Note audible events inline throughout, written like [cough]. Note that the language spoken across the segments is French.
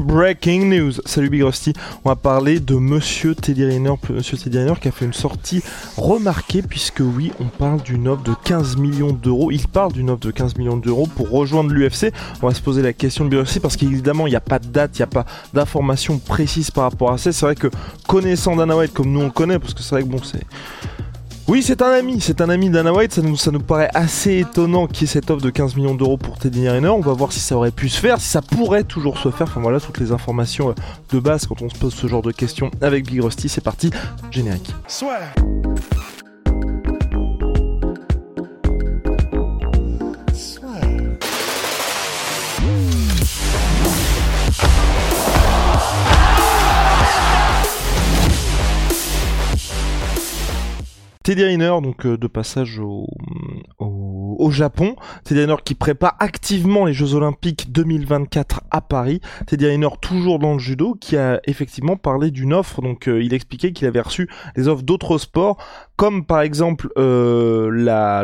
Breaking news. Salut Big Rusty. On va parler de Monsieur Teddy Riner, Monsieur Teddy Riner qui a fait une sortie remarquée puisque oui, on parle d'une offre de 15 millions d'euros. Il parle d'une offre de 15 millions d'euros pour rejoindre l'UFC. On va se poser la question de Big Rusty parce qu'évidemment il n'y a pas de date, il n'y a pas d'informations précises par rapport à ça. C'est vrai que connaissant Dana White comme nous on le connaît, parce que c'est vrai que bon c'est oui, c'est un ami, c'est un ami d'Anna White, ça nous, ça nous paraît assez étonnant qu'il y ait cette offre de 15 millions d'euros pour Teddy Riner. On va voir si ça aurait pu se faire, si ça pourrait toujours se faire. Enfin voilà, toutes les informations euh, de base quand on se pose ce genre de questions avec Big Rusty. C'est parti, générique. Teddy Riner, donc euh, de passage au, au, au Japon. Teddy Riner qui prépare activement les Jeux Olympiques 2024 à Paris. Teddy Riner toujours dans le judo, qui a effectivement parlé d'une offre. Donc euh, il expliquait qu'il avait reçu des offres d'autres sports, comme par exemple euh,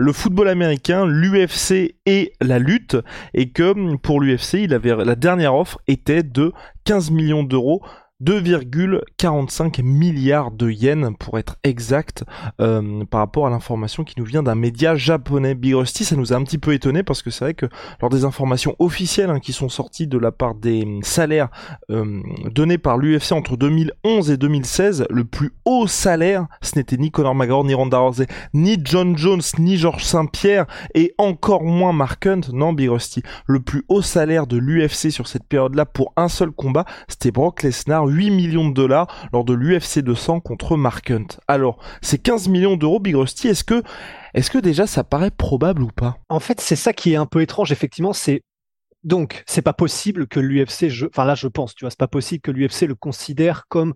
le football américain, l'UFC et la lutte, et que pour l'UFC, il avait la dernière offre était de 15 millions d'euros 2,45 milliards de yens pour être exact euh, par rapport à l'information qui nous vient d'un média japonais. Big Rusty, ça nous a un petit peu étonné parce que c'est vrai que lors des informations officielles hein, qui sont sorties de la part des salaires euh, donnés par l'UFC entre 2011 et 2016, le plus haut salaire, ce n'était ni Conor McGregor, ni Ronda Rousey, ni John Jones, ni Georges Saint-Pierre et encore moins Mark Hunt. Non, Big Rusty, le plus haut salaire de l'UFC sur cette période-là pour un seul combat, c'était Brock Lesnar 8 millions de dollars lors de l'UFC 200 contre Mark Hunt. Alors, ces 15 millions d'euros, Big Rusty, est-ce que, est-ce que déjà ça paraît probable ou pas? En fait, c'est ça qui est un peu étrange, effectivement, c'est donc c'est pas possible que l'UFC, je... enfin là je pense, tu vois, c'est pas possible que l'UFC le considère comme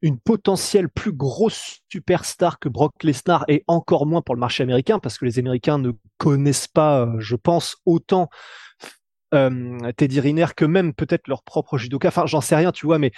une potentielle plus grosse superstar que Brock Lesnar et encore moins pour le marché américain parce que les Américains ne connaissent pas, euh, je pense, autant euh, Teddy Riner que même peut-être leur propre judoka. Enfin, j'en sais rien, tu vois, mais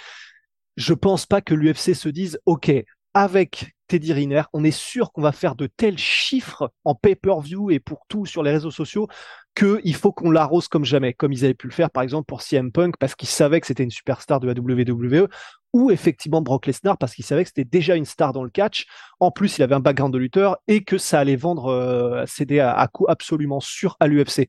je pense pas que l'UFC se dise, OK, avec Teddy Riner, on est sûr qu'on va faire de tels chiffres en pay-per-view et pour tout sur les réseaux sociaux qu'il faut qu'on l'arrose comme jamais, comme ils avaient pu le faire par exemple pour CM Punk parce qu'ils savaient que c'était une superstar de la WWE ou effectivement Brock Lesnar parce qu'il savait que c'était déjà une star dans le catch. En plus, il avait un background de lutteur et que ça allait vendre, euh, à, à coup absolument sûr à l'UFC.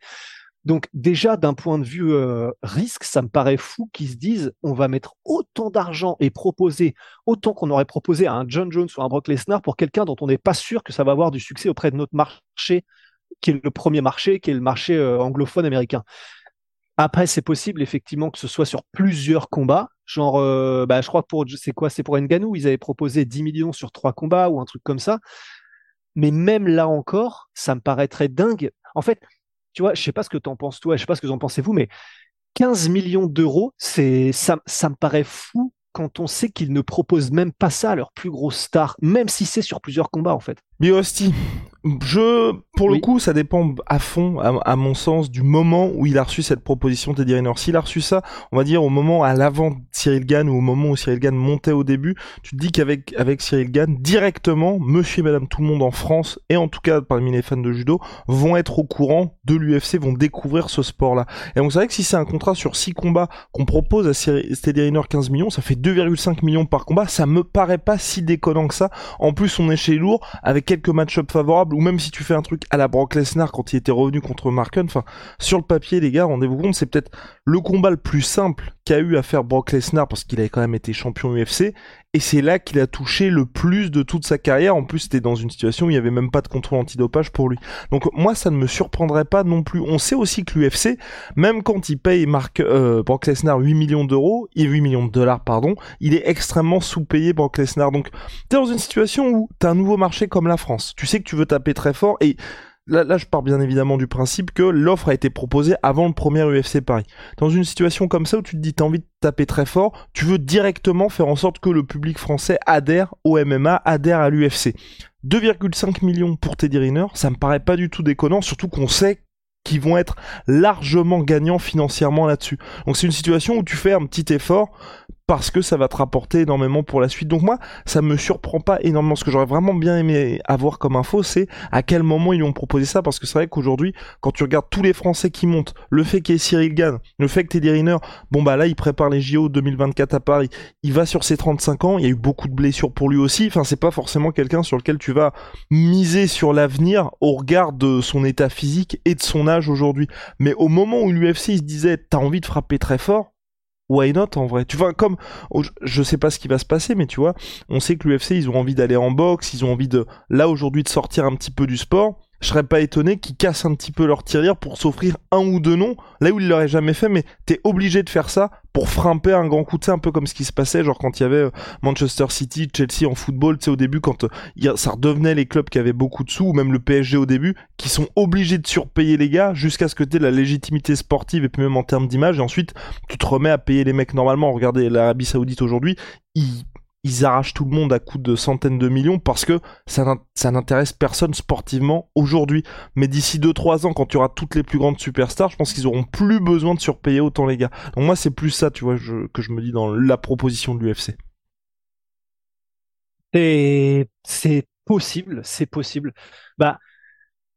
Donc déjà d'un point de vue euh, risque, ça me paraît fou qu'ils se disent on va mettre autant d'argent et proposer autant qu'on aurait proposé à un John Jones ou un Brock Lesnar pour quelqu'un dont on n'est pas sûr que ça va avoir du succès auprès de notre marché, qui est le premier marché, qui est le marché euh, anglophone américain. Après, c'est possible effectivement que ce soit sur plusieurs combats, genre, euh, bah, je crois que pour c'est quoi, c'est pour Nganou, ils avaient proposé 10 millions sur trois combats ou un truc comme ça. Mais même là encore, ça me paraîtrait dingue. En fait, tu vois, je sais pas ce que t'en penses toi, je sais pas ce que vous en pensez vous, mais 15 millions d'euros, c'est ça, ça me paraît fou quand on sait qu'ils ne proposent même pas ça à leur plus grosse star, même si c'est sur plusieurs combats en fait. Biosti, je, pour le coup, ça dépend à fond, à, mon sens, du moment où il a reçu cette proposition Teddy Riner. S'il a reçu ça, on va dire au moment à l'avant Cyril Gann ou au moment où Cyril Gann montait au début, tu te dis qu'avec avec Cyril Gann, directement, monsieur et madame tout le monde en France, et en tout cas parmi les fans de judo, vont être au courant de l'UFC, vont découvrir ce sport-là. Et donc c'est vrai que si c'est un contrat sur 6 combats qu'on propose à Teddy Riner 15 millions, ça fait 2,5 millions par combat, ça me paraît pas si déconnant que ça. En plus, on est chez lourd, avec quelques match-up favorables, ou même si tu fais un truc à la Brock Lesnar quand il était revenu contre Mark Hunt, enfin, sur le papier, les gars, rendez-vous compte, c'est peut-être le combat le plus simple qu'a eu à faire Brock Lesnar parce qu'il avait quand même été champion UFC, et c'est là qu'il a touché le plus de toute sa carrière. En plus, c'était dans une situation où il n'y avait même pas de contrôle antidopage pour lui. Donc moi, ça ne me surprendrait pas non plus. On sait aussi que l'UFC, même quand il paye Mark, euh, Brock Lesnar 8 millions d'euros, et 8 millions de dollars, pardon, il est extrêmement sous-payé Brock Lesnar. Donc t'es dans une situation où t'as un nouveau marché comme la France. Tu sais que tu veux taper très fort et là, je pars bien évidemment du principe que l'offre a été proposée avant le premier UFC Paris. Dans une situation comme ça où tu te dis t'as envie de taper très fort, tu veux directement faire en sorte que le public français adhère au MMA, adhère à l'UFC. 2,5 millions pour Teddy Riner, ça me paraît pas du tout déconnant, surtout qu'on sait qu'ils vont être largement gagnants financièrement là-dessus. Donc c'est une situation où tu fais un petit effort parce que ça va te rapporter énormément pour la suite. Donc moi, ça me surprend pas énormément. Ce que j'aurais vraiment bien aimé avoir comme info, c'est à quel moment ils ont proposé ça, parce que c'est vrai qu'aujourd'hui, quand tu regardes tous les Français qui montent, le fait qu'il y ait Cyril Gann, le fait que Teddy Riner, bon bah là, il prépare les JO 2024 à Paris, il va sur ses 35 ans, il y a eu beaucoup de blessures pour lui aussi, enfin c'est pas forcément quelqu'un sur lequel tu vas miser sur l'avenir au regard de son état physique et de son âge aujourd'hui. Mais au moment où l'UFC se disait, t'as envie de frapper très fort, why not en vrai? Tu vois, comme je sais pas ce qui va se passer, mais tu vois, on sait que l'UFC ils ont envie d'aller en boxe, ils ont envie de là aujourd'hui de sortir un petit peu du sport je serais pas étonné qu'ils cassent un petit peu leur tirelire pour s'offrir un ou deux noms, là où ils l'auraient jamais fait, mais t'es obligé de faire ça pour frapper un grand coup, de un peu comme ce qui se passait, genre quand il y avait euh, Manchester City, Chelsea en football, tu sais, au début, quand euh, ça redevenait les clubs qui avaient beaucoup de sous, ou même le PSG au début, qui sont obligés de surpayer les gars jusqu'à ce que t'aies la légitimité sportive et puis même en termes d'image, et ensuite, tu te remets à payer les mecs normalement. Regardez l'Arabie Saoudite aujourd'hui, ils ils arrachent tout le monde à coups de centaines de millions parce que ça, n'intéresse personne sportivement aujourd'hui. Mais d'ici 2-3 ans, quand tu auras toutes les plus grandes superstars, je pense qu'ils auront plus besoin de surpayer autant les gars. Donc moi, c'est plus ça, tu vois, que je me dis dans la proposition de l'UFC. c'est possible, c'est possible. Bah,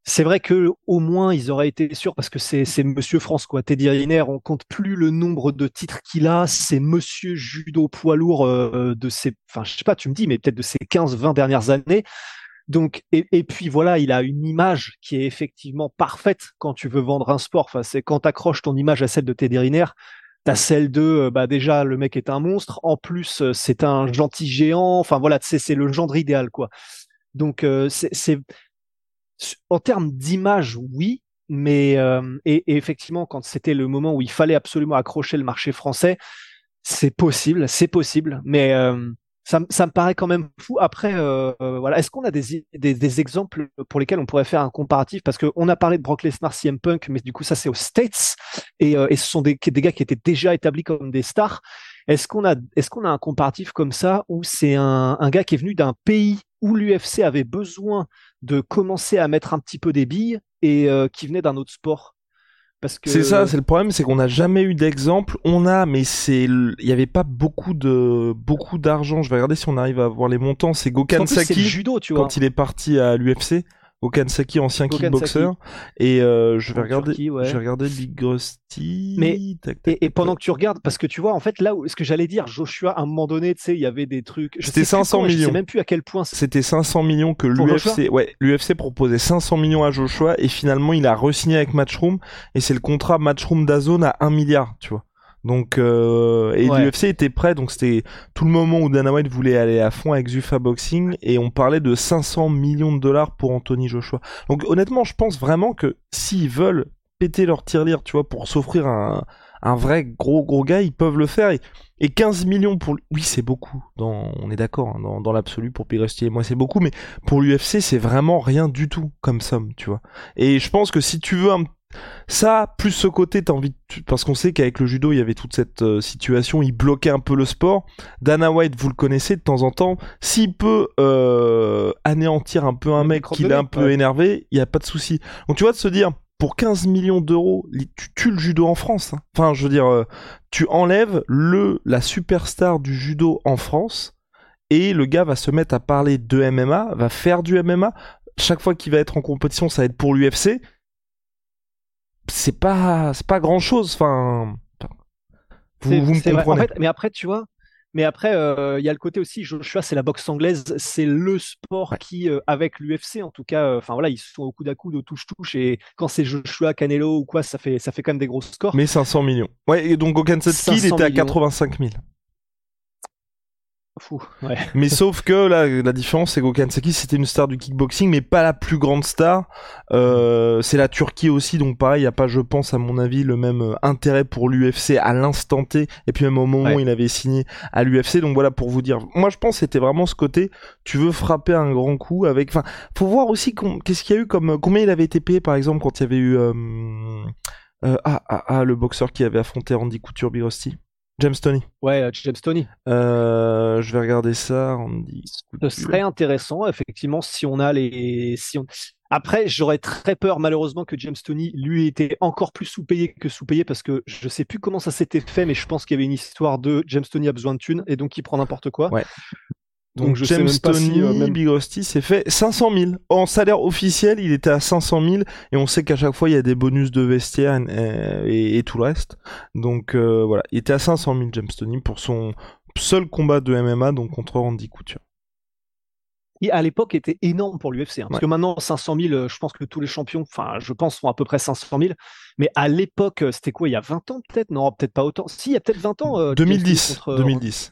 c'est vrai que au moins ils auraient été sûrs parce que c'est Monsieur France quoi. Teddy Riner, on compte plus le nombre de titres qu'il a. C'est Monsieur judo poids lourd euh, de ses, enfin je sais pas, tu me dis, mais peut-être de ses 15-20 dernières années. Donc et, puis voilà, il a une image qui est effectivement parfaite quand tu veux vendre un sport. Enfin c'est quand t'accroches ton image à celle de Teddy Riner. T'as celle de, euh, bah déjà le mec est un monstre. En plus euh, c'est un gentil géant. Enfin voilà, c'est le genre idéal quoi. Donc c'est en termes d'image, oui, mais euh, et, effectivement, quand c'était le moment où il fallait absolument accrocher le marché français, c'est possible, c'est possible, mais euh, ça, ça, me paraît quand même fou. Après, euh, voilà, est-ce qu'on a des, des, des, exemples pour lesquels on pourrait faire un comparatif? Parce qu'on a parlé de Brock Lesnar, CM Punk, mais du coup, ça c'est aux States, et, et ce sont des, des gars qui étaient déjà établis comme des stars. Est-ce qu'on a, est-ce qu'on a un comparatif comme ça où c'est un, un gars qui est venu d'un pays où l'UFC avait besoin de commencer à mettre un petit peu des billes et euh, qui venait d'un autre sport? Parce que... C'est ça, c'est le problème, c'est qu'on n'a jamais eu d'exemple. On a, mais c'est, il n'y avait pas beaucoup de, beaucoup d'argent. Je vais regarder si on arrive à voir les montants. C'est Gokhan Saki. judo, tu vois. Quand il est parti à l'UFC. Okansaki, ancien kickboxer. Et euh, je vais regarder, je vais regarder Big Rusty. Mais et, pendant que tu regardes, parce que tu vois, en fait, là où ce que j'allais dire, Joshua, à un moment donné, tu sais, il y avait des trucs. C'était 500 millions. Je sais même plus à quel point. C'était 500 millions que l'UFC, ouais, l'UFC proposait 500 millions à Joshua et finalement il a re-signé avec Matchroom et c'est le contrat Matchroom d'Azone à 1 milliard, tu vois. Donc euh, et l'UFC était prêt, donc c'était tout le moment où Dana White voulait aller à fond avec Zuffa Boxing et on parlait de 500 millions de dollars pour Anthony Joshua. Donc honnêtement, je pense vraiment que s'ils veulent péter leur tirelire, tu vois, pour s'offrir un, un vrai gros gros gars, ils peuvent le faire. Et, 15 millions pour oui, c'est beaucoup. Dans, on est d'accord, hein, dans, dans l'absolu pour Pigresty et moi, c'est beaucoup, mais pour l'UFC, c'est vraiment rien du tout comme somme, tu vois. Et je pense que si tu veux un ça, plus ce côté, t'as envie de... parce qu'on sait qu'avec le judo, il y avait toute cette euh, situation, il bloquait un peu le sport. Dana White, vous le connaissez de temps en temps, s'il peut euh, anéantir un peu un mec qui est un peu énervé, il y a pas de souci. Donc tu vois de se dire, pour 15 millions d'euros, tu tues le judo en France. Hein. Enfin, je veux dire, euh, tu enlèves le la superstar du judo en France et le gars va se mettre à parler de MMA, va faire du MMA. Chaque fois qu'il va être en compétition, ça va être pour l'UFC c'est pas c'est pas grand chose enfin vous, vous me comprenez. mais après tu vois mais après euh, il y a le côté aussi Joshua c'est la boxe anglaise c'est le sport qui euh, avec l'UFC en tout cas euh, enfin voilà ils sont au coup à coude au touche touche et quand c'est Joshua Canelo ou quoi ça fait ça fait quand même des gros scores. Mais 500 millions. Ouais et donc Gokansatski il était à 85 000 [laughs] Mais sauf que là, la différence, c'est qu'Okansaki, c'était une star du kickboxing, mais pas la plus grande star. Euh, c'est la Turquie aussi, donc pareil, il n'y a pas, je pense, à mon avis, le même euh, intérêt pour l'UFC à l'instant T, et puis même au moment où il avait signé à l'UFC. Donc voilà, pour vous dire, moi je pense c'était vraiment ce côté, tu veux frapper un grand coup avec... Enfin, faut voir aussi qu'est-ce qu'il y a eu comme... Combien il avait été payé, par exemple, quand il y avait eu... Euh, euh, ah, ah, ah, le boxeur qui avait affronté Randy Couture, Big James Tony. Ouais, euh, James Tony. Euh, je vais regarder ça. Randy Ce serait intéressant, effectivement, si on a les. Si on... Après, j'aurais très peur, malheureusement, que James Tony lui était encore plus sous-payé que sous-payé parce que je sais plus comment ça s'était fait, mais je pense qu'il y avait une histoire de James Tony a besoin de thunes et donc il prend n'importe quoi. Ouais. Donc, je James sais Tony, euh, Big Rusty s'est fait 500 000. En salaire officiel, il était à 500 000 et on sait qu'à chaque fois il y a des bonus de vestiaire et, tout le reste. Donc euh, voilà, il était à 500 000 James Tony pour son seul combat de MMA donc contre Randy Couture. Et à l'époque était énorme pour l'UFC. Hein, parce que maintenant, 500 000, euh, je pense que tous les champions, enfin, je pense, font à peu près 500 000. Mais à l'époque, c'était quoi Il y a 20 ans peut-être? Non, peut-être pas autant. Si, il y a peut-être 20 ans. 2010. 2010.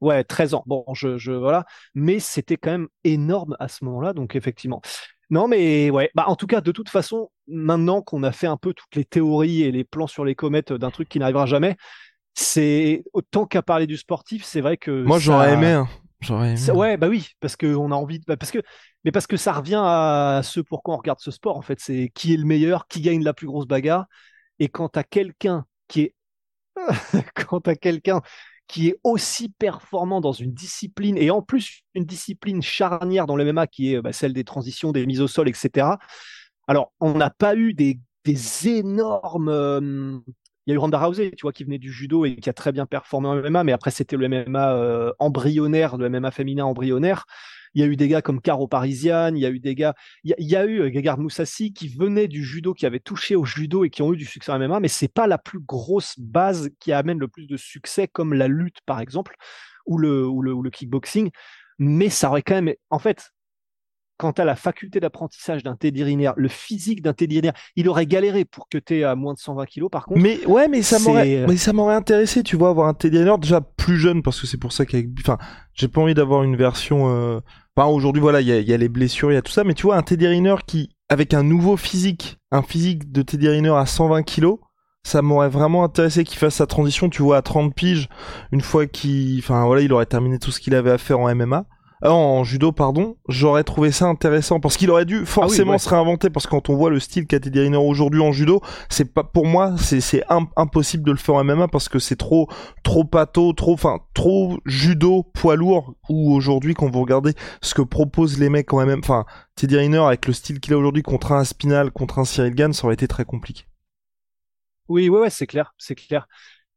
Ouais, 13 ans. Bon, je, je voilà, mais c'était quand même énorme à ce moment-là, donc effectivement. Non, mais ouais, bah en tout cas, de toute façon, maintenant qu'on a fait un peu toutes les théories et les plans sur les comètes d'un truc qui n'arrivera jamais, c'est autant qu'à parler du sportif, c'est vrai que moi j'aurais aimé. Hein. J'aurais aimé. Ouais, bah oui, parce qu'on a envie, de... bah, parce que, mais parce que ça revient à ce pourquoi on regarde ce sport. En fait, c'est qui est le meilleur, qui gagne la plus grosse bagarre, et quand t'as quelqu'un qui est, [laughs] quand t'as quelqu'un qui est aussi performant dans une discipline, et en plus une discipline charnière dans le MMA qui est bah, celle des transitions, des mises au sol, etc. Alors, on n'a pas eu des, énormes... Euh, il y a eu Ronda Rousey, tu vois, qui venait du judo et qui a très bien performé en MMA, mais après c'était le MMA euh, embryonnaire, le MMA féminin embryonnaire. Il y a eu des gars comme Caro Parisian, il y a eu des gars, il y a, eu euh, Gegard Moussassi qui venait du judo, qui avait touché au judo et qui ont eu du succès en MMA, mais c'est pas la plus grosse base qui amène le plus de succès comme la lutte par exemple ou le, ou le, ou le kickboxing. Mais ça aurait quand même, en fait, quant à la faculté d'apprentissage d'un Teddy Riner, le physique d'un Teddy Riner, il aurait galéré pour que tu à moins de 120 kilos par contre. Mais ouais, mais ça m'aurait, euh, mais ça m'aurait intéressé, tu vois, avoir un Teddy Riner déjà plus jeune parce que c'est pour ça qu'avec, enfin, j'ai pas envie d'avoir une version. Euh... Aujourd'hui, voilà, il y a, les blessures, il y a tout ça, mais tu vois, un Teddy Riner qui, avec un nouveau physique, un physique de Teddy Riner à 120 kilos, ça m'aurait vraiment intéressé qu'il fasse sa transition, tu vois, à 30 piges, une fois qu'il, enfin voilà, il aurait terminé tout ce qu'il avait à faire en MMA. Euh, en judo, pardon, j'aurais trouvé ça intéressant parce qu'il aurait dû ah forcément se réinventer parce que quand on voit le style qu'a Teddy Riner aujourd'hui en judo, c'est pas pour moi, c'est impossible de le faire en MMA parce que c'est trop trop pato, trop enfin trop judo poids lourd. Ou aujourd'hui quand vous regardez ce que proposent les mecs en MMA, enfin Teddy Riner avec le style qu'il a aujourd'hui contre un Spinal, contre un Cyril Gann, ça aurait été très compliqué. Oui, ouais, ouais, c'est clair, c'est clair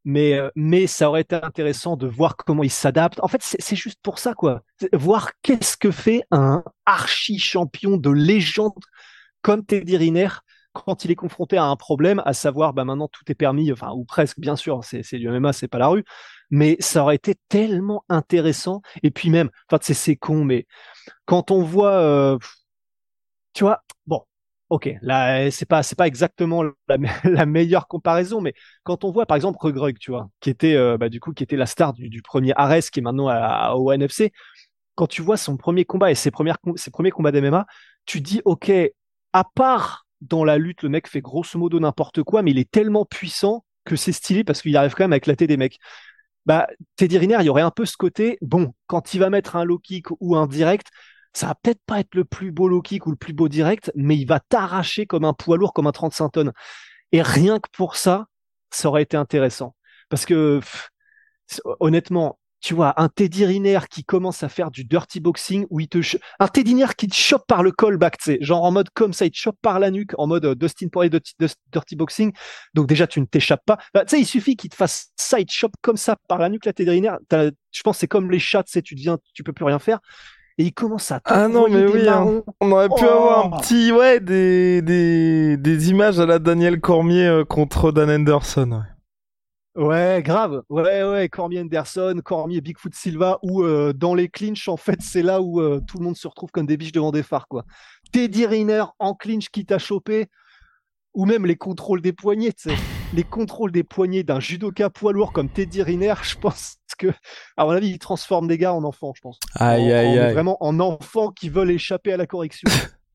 mais, euh, mais ça aurait été intéressant de voir comment il s'adapte. En fait, c'est juste pour ça, quoi. Voir qu'est-ce que fait un archi-champion de légende comme Teddy Riner quand il est confronté à un problème, à savoir, bah maintenant tout est permis, enfin, ou presque, bien sûr, c'est du MMA, c'est pas la rue, mais ça aurait été tellement intéressant. Et puis même, enfin, c'est con, mais quand on voit, euh, tu vois, bon, Ok, là c'est pas c'est pas exactement [laughs] la, meilleure comparaison, mais quand on voit par exemple Rugrug, tu vois, qui était euh, bah, qui était la star du, premier Ares, qui est maintenant à, au NFC, quand tu vois son premier combat et ses premières ses premiers combats d'MMA, tu dis ok, à part dans la lutte, le mec fait grosso modo n'importe quoi, mais il est tellement puissant que c'est stylé parce qu'il arrive quand même à éclater des mecs. Bah, Teddy Riner, il y aurait un peu ce côté, bon, quand il va mettre un low kick ou un direct, ça va peut-être pas être le plus beau low kick ou le plus beau direct, mais il va t'arracher comme un poids lourd, comme un 35 tonnes. Et rien que pour ça, ça aurait été intéressant. Parce que, honnêtement, tu vois, un Teddy Riner qui commence à faire du dirty boxing où il te, un Teddy Riner qui te chope par le callback, tu sais, genre en mode comme ça, il te chope par la nuque, en mode euh, Dustin Poirier de, dirty boxing. Donc déjà, tu ne t'échappes pas. Bah, tu sais, il suffit qu'il te fasse side chop comme ça par la nuque, la Teddy Riner. Je pense c'est comme les chats, tu sais, tu deviens, tu peux plus rien faire. Et il commence à ah non mais oui hein. on aurait pu avoir un oh. petit ouais des, des des images à la Daniel Cormier euh, contre Dan Anderson ouais. Ouais, grave. Ouais, ouais, Cormier Anderson, Cormier Bigfoot Silva, où euh, dans les clinches, en fait, c'est là où euh, tout le monde se retrouve comme des biches devant des phares, quoi. Teddy Riner en clinch qui t'a chopé, ou même les contrôles des poignets, tu sais. Les contrôles des poignets d'un judoka poids lourd comme Teddy Riner, je pense que, à mon avis, il transforme des gars en enfants, je pense. Aïe, aïe, aïe. Vraiment en enfants qui veulent échapper à la correction. [laughs]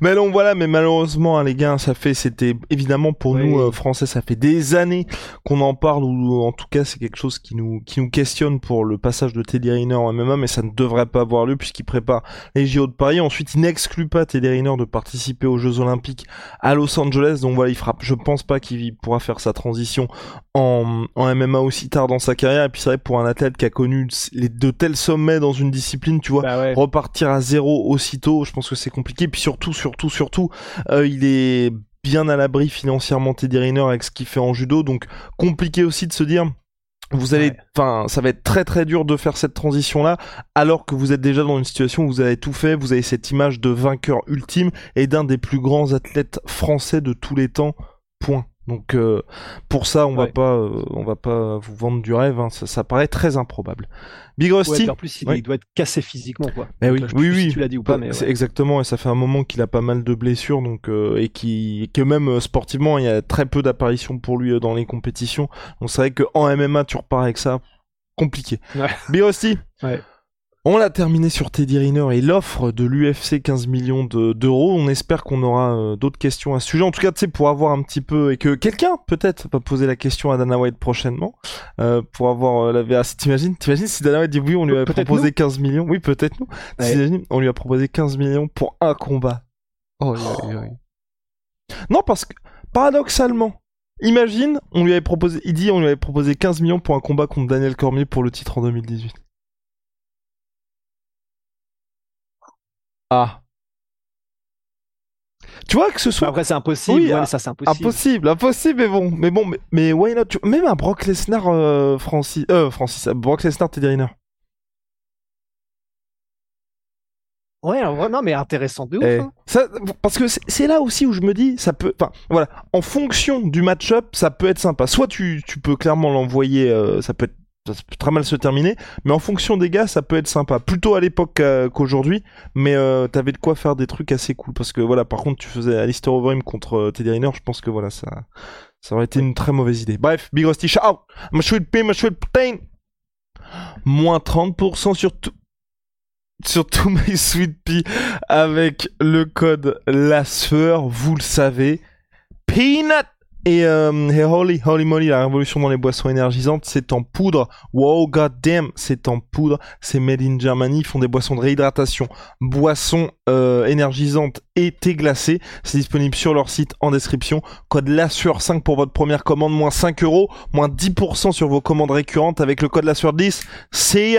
Mais non, voilà, mais malheureusement, hein, les gars, ça fait, c'était évidemment pour nous euh, français, ça fait des années qu'on en parle ou en tout cas, c'est quelque chose qui nous qui nous questionne pour le passage de Teddy Riner en MMA, mais ça ne devrait pas avoir lieu puisqu'il prépare les JO de Paris. Ensuite, il n'exclut pas Teddy Riner de participer aux Jeux Olympiques à Los Angeles, donc voilà, il frappe. Je pense pas qu'il pourra faire sa transition en, en MMA aussi tard dans sa carrière. Et puis c'est vrai pour un athlète qui a connu les de tels sommets dans une discipline, tu vois, bah repartir à zéro aussitôt, je pense que c'est compliqué. puis surtout, surtout, surtout, euh, il est bien à l'abri financièrement Teddy Riner avec ce qu'il fait en judo, donc compliqué aussi de se dire vous allez, enfin, ça va être très très dur de faire cette transition là, alors que vous êtes déjà dans une situation où vous avez tout fait, vous avez cette image de vainqueur ultime et d'un des plus grands athlètes français de tous les temps. Point. Donc euh, pour ça, on va pas, euh, on va pas vous vendre du rêve. Hein. Ça, paraît très improbable. Big Rusty. en plus, il, doit être cassé physiquement, quoi. Mais oui, oui, oui. tu l'as dit ou pas, mais c'est exactement. Et ça fait un moment qu'il a pas mal de blessures, donc euh, et qui, que même sportivement, il y a très peu d'apparitions pour lui dans les compétitions. Donc c'est vrai que en MMA, tu repars avec ça, compliqué. Big Rusty. Ouais. On l'a terminé sur Teddy Riner et l'offre de l'UFC 15 millions d'euros. on espère qu'on aura euh, d'autres questions à ce sujet. En tout cas, tu sais, pour avoir un petit peu et que quelqu'un peut-être va poser la question à Dana White prochainement euh, pour avoir euh, la véracité. T'imagines, t'imagines si Dana White dit oui, on lui a proposé 15 millions? Oui, peut-être nous. on lui a proposé 15 millions pour un combat. Oh, Non, parce que paradoxalement, imagine, on lui avait proposé, il dit, on lui avait proposé 15 millions pour un combat contre Daniel Cormier pour le titre en 2018. Ah. Tu vois que ce soit. Après, c'est impossible. Oui, ça, c'est impossible. Impossible, impossible, mais bon. Mais bon, mais, mais why not Même un Brock Lesnar, euh, Francis. Euh, Francis. Brock Lesnar, Teddy Riner. Ouais, non, mais intéressant de ouf. Eh, hein. Ça, parce que c'est là aussi où je me dis, ça peut. Enfin, voilà. En fonction du match-up, ça peut être sympa. Soit tu, tu peux clairement l'envoyer, euh, ça peut être ça peut très mal se terminer, mais en fonction des gars, ça peut être sympa. Plutôt à l'époque qu'aujourd'hui, mais euh, t'avais de quoi faire des trucs assez cool. Parce que voilà, par contre, tu faisais Alistair Overeem contre euh, Teddy Riner, je pense que voilà, ça, ça aurait été une très mauvaise idée. Bref, Big Rusty, ciao Ma pea, ma sweet protein Moins 30% sur tout sur tout [laughs] my sweet pea avec le code la sueur, vous le savez. Peanut et, euh, holy, holy moly, la révolution dans les boissons énergisantes, c'est en poudre. Wow, god damn, c'est en poudre. C'est made in Germany. Ils font des boissons de réhydratation, boissons euh, énergisantes et thé. C'est disponible sur leur site en description. Code LASSURE 5 pour votre première commande, moins 5 euros, moins 10% sur vos commandes récurrentes avec le code LASSURE 10. C'est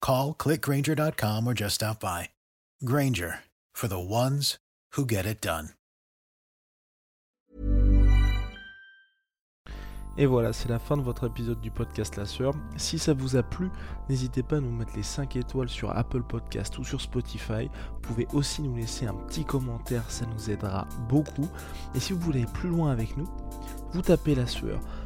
Call clickgranger.com or just stop by. Granger for the ones who get it done. Et voilà, c'est la fin de votre épisode du podcast La Sœur. Si ça vous a plu, n'hésitez pas à nous mettre les 5 étoiles sur Apple Podcast ou sur Spotify. Vous pouvez aussi nous laisser un petit commentaire, ça nous aidera beaucoup. Et si vous voulez aller plus loin avec nous, vous tapez La Sueur